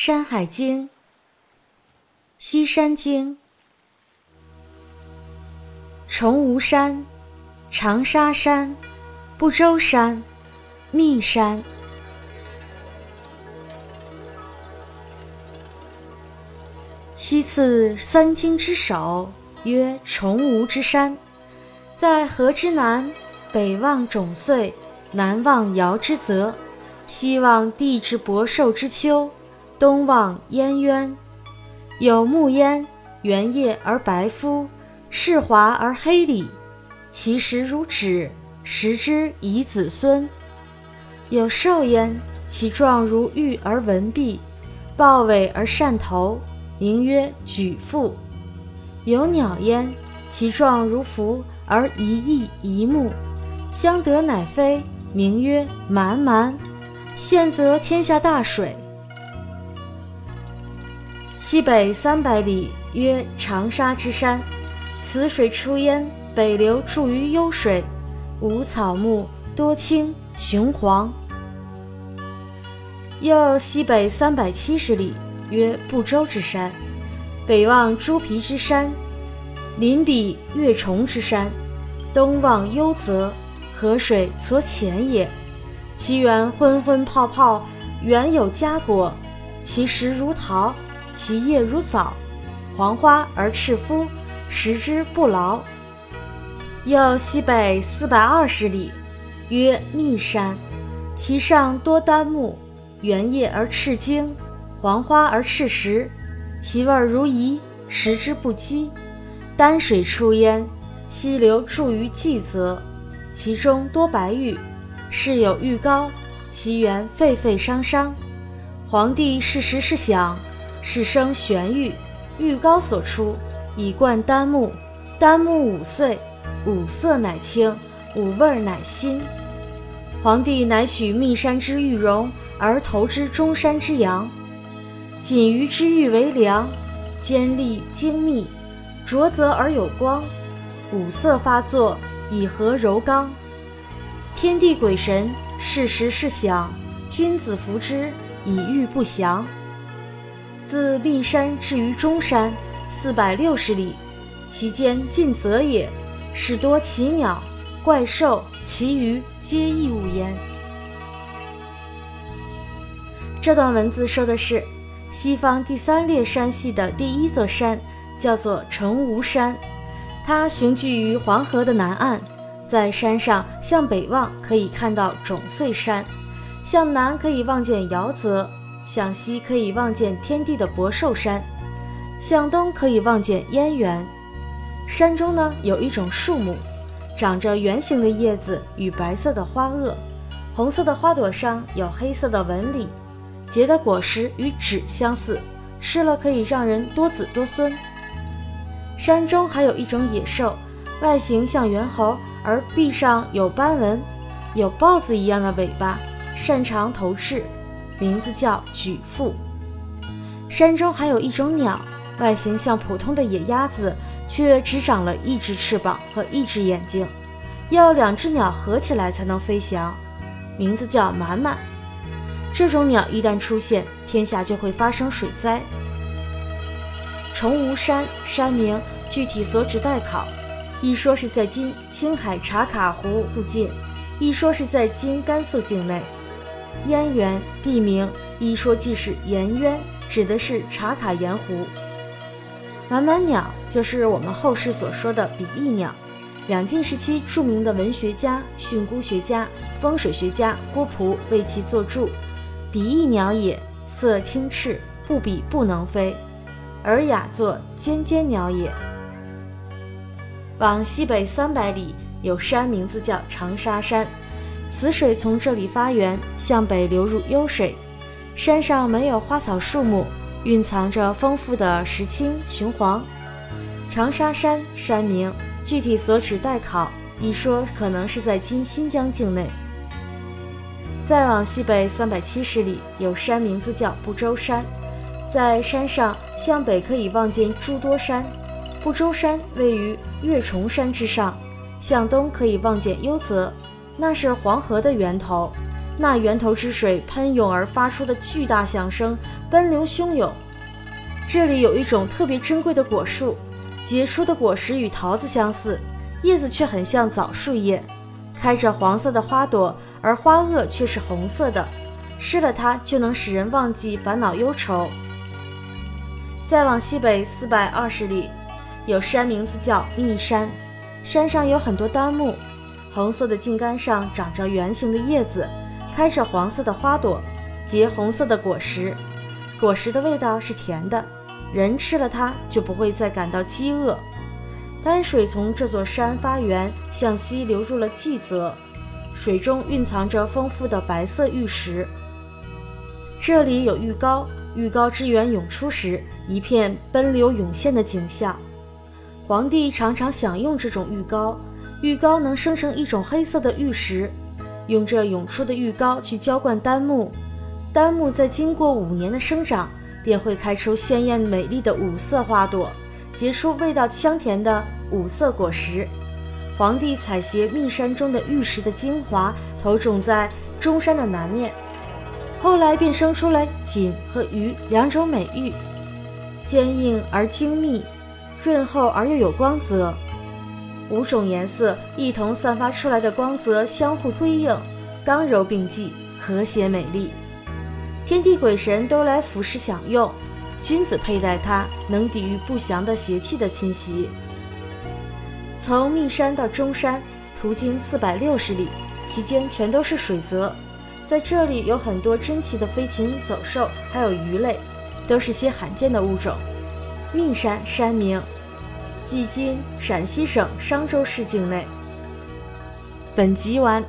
山海经·西山经》：崇吾山、长沙山、不周山、密山。西次三经之首，曰崇吾之山，在河之南，北望种穗，南望尧之泽，西望地之博寿之丘。东望燕渊，有木焉，圆叶而白肤，赤华而黑里，其实如纸，食之以子孙。有兽焉，其状如玉而纹璧，豹尾而善头，名曰举父。有鸟焉，其状如凫而一翼一目，相得乃飞，名曰蛮蛮。现则天下大水。西北三百里，曰长沙之山。此水出焉，北流注于幽水，无草木，多青，雄黄。又西北三百七十里，曰不周之山。北望朱皮之山，临彼月虫之山，东望幽泽，河水所浅也。其源昏昏泡泡，原有佳果，其实如桃。其叶如枣，黄花而赤肤，食之不劳。又西北四百二十里，曰密山，其上多丹木，圆叶而赤茎，黄花而赤实，其味如饴，食之不饥。丹水出焉，溪流注于济泽，其中多白玉，是有玉膏，其源沸沸汤汤。皇帝是时是享。是生玄玉，玉膏所出，以灌丹木。丹木五岁，五色乃青，五味乃新。皇帝乃取密山之玉容，而投之中山之阳。锦鱼之玉为良，坚利精密，浊泽而有光，五色发作，以和柔刚。天地鬼神是时是想，君子服之，以御不祥。自密山至于中山，四百六十里，其间尽泽也，是多奇鸟、怪兽、其鱼，皆异物焉。这段文字说的是西方第三列山系的第一座山，叫做成吾山，它雄踞于黄河的南岸，在山上向北望可以看到种穗山，向南可以望见尧泽。向西可以望见天地的博寿山，向东可以望见燕园。山中呢有一种树木，长着圆形的叶子与白色的花萼，红色的花朵上有黑色的纹理，结的果实与纸相似，吃了可以让人多子多孙。山中还有一种野兽，外形像猿猴，而臂上有斑纹，有豹子一样的尾巴，擅长投掷。名字叫举父。山中还有一种鸟，外形像普通的野鸭子，却只长了一只翅膀和一只眼睛，要两只鸟合起来才能飞翔。名字叫满满。这种鸟一旦出现，天下就会发生水灾。崇吾山山名具体所指待考，一说是在今青海茶卡湖附近，一说是在今甘肃境内。燕园地名一说即是颜渊，指的是茶卡盐湖。满满鸟就是我们后世所说的比翼鸟。两晋时期著名的文学家、训诂学家、风水学家郭璞为其作注：“比翼鸟也，色青赤，不比不能飞，而雅作尖尖鸟也。”往西北三百里有山，名字叫长沙山。此水从这里发源，向北流入幽水。山上没有花草树木，蕴藏着丰富的石青、雄黄。长沙山山名具体所指待考，一说可能是在今新疆境内。再往西北三百七十里，有山名字叫不周山，在山上向北可以望见诸多山。不周山位于月重山之上，向东可以望见幽泽。那是黄河的源头，那源头之水喷涌而发出的巨大响声，奔流汹涌。这里有一种特别珍贵的果树，结出的果实与桃子相似，叶子却很像枣树叶，开着黄色的花朵，而花萼却是红色的。吃了它就能使人忘记烦恼忧愁。再往西北四百二十里，有山名字叫密山，山上有很多丹木，红色的茎干上长着圆形的叶子，开着黄色的花朵，结红色的果实，果实的味道是甜的，人吃了它就不会再感到饥饿。丹水从这座山发源，向西流入了季泽，水中蕴藏着丰富的白色玉石。这里有玉膏，玉膏之源涌出时，一片奔流涌现的景象。皇帝常常享用这种玉膏，玉膏能生成一种黑色的玉石，用这涌出的玉膏去浇灌丹木，丹木在经过五年的生长，便会开出鲜艳美丽的五色花朵，结出味道香甜的五色果实。皇帝采撷密山中的玉石的精华，投种在中山的南面。后来便生出来锦和鱼两种美玉，坚硬而精密，润厚而又有光泽，五种颜色一同散发出来的光泽相互辉映，刚柔并济，和谐美丽。天地鬼神都来俯视享用，君子佩戴它能抵御不祥的邪气的侵袭。从密山到中山，途经四百六十里，其间全都是水泽。在这里有很多珍奇的飞禽走兽，还有鱼类，都是些罕见的物种。密山山名，即今陕西省商州市境内。本集完。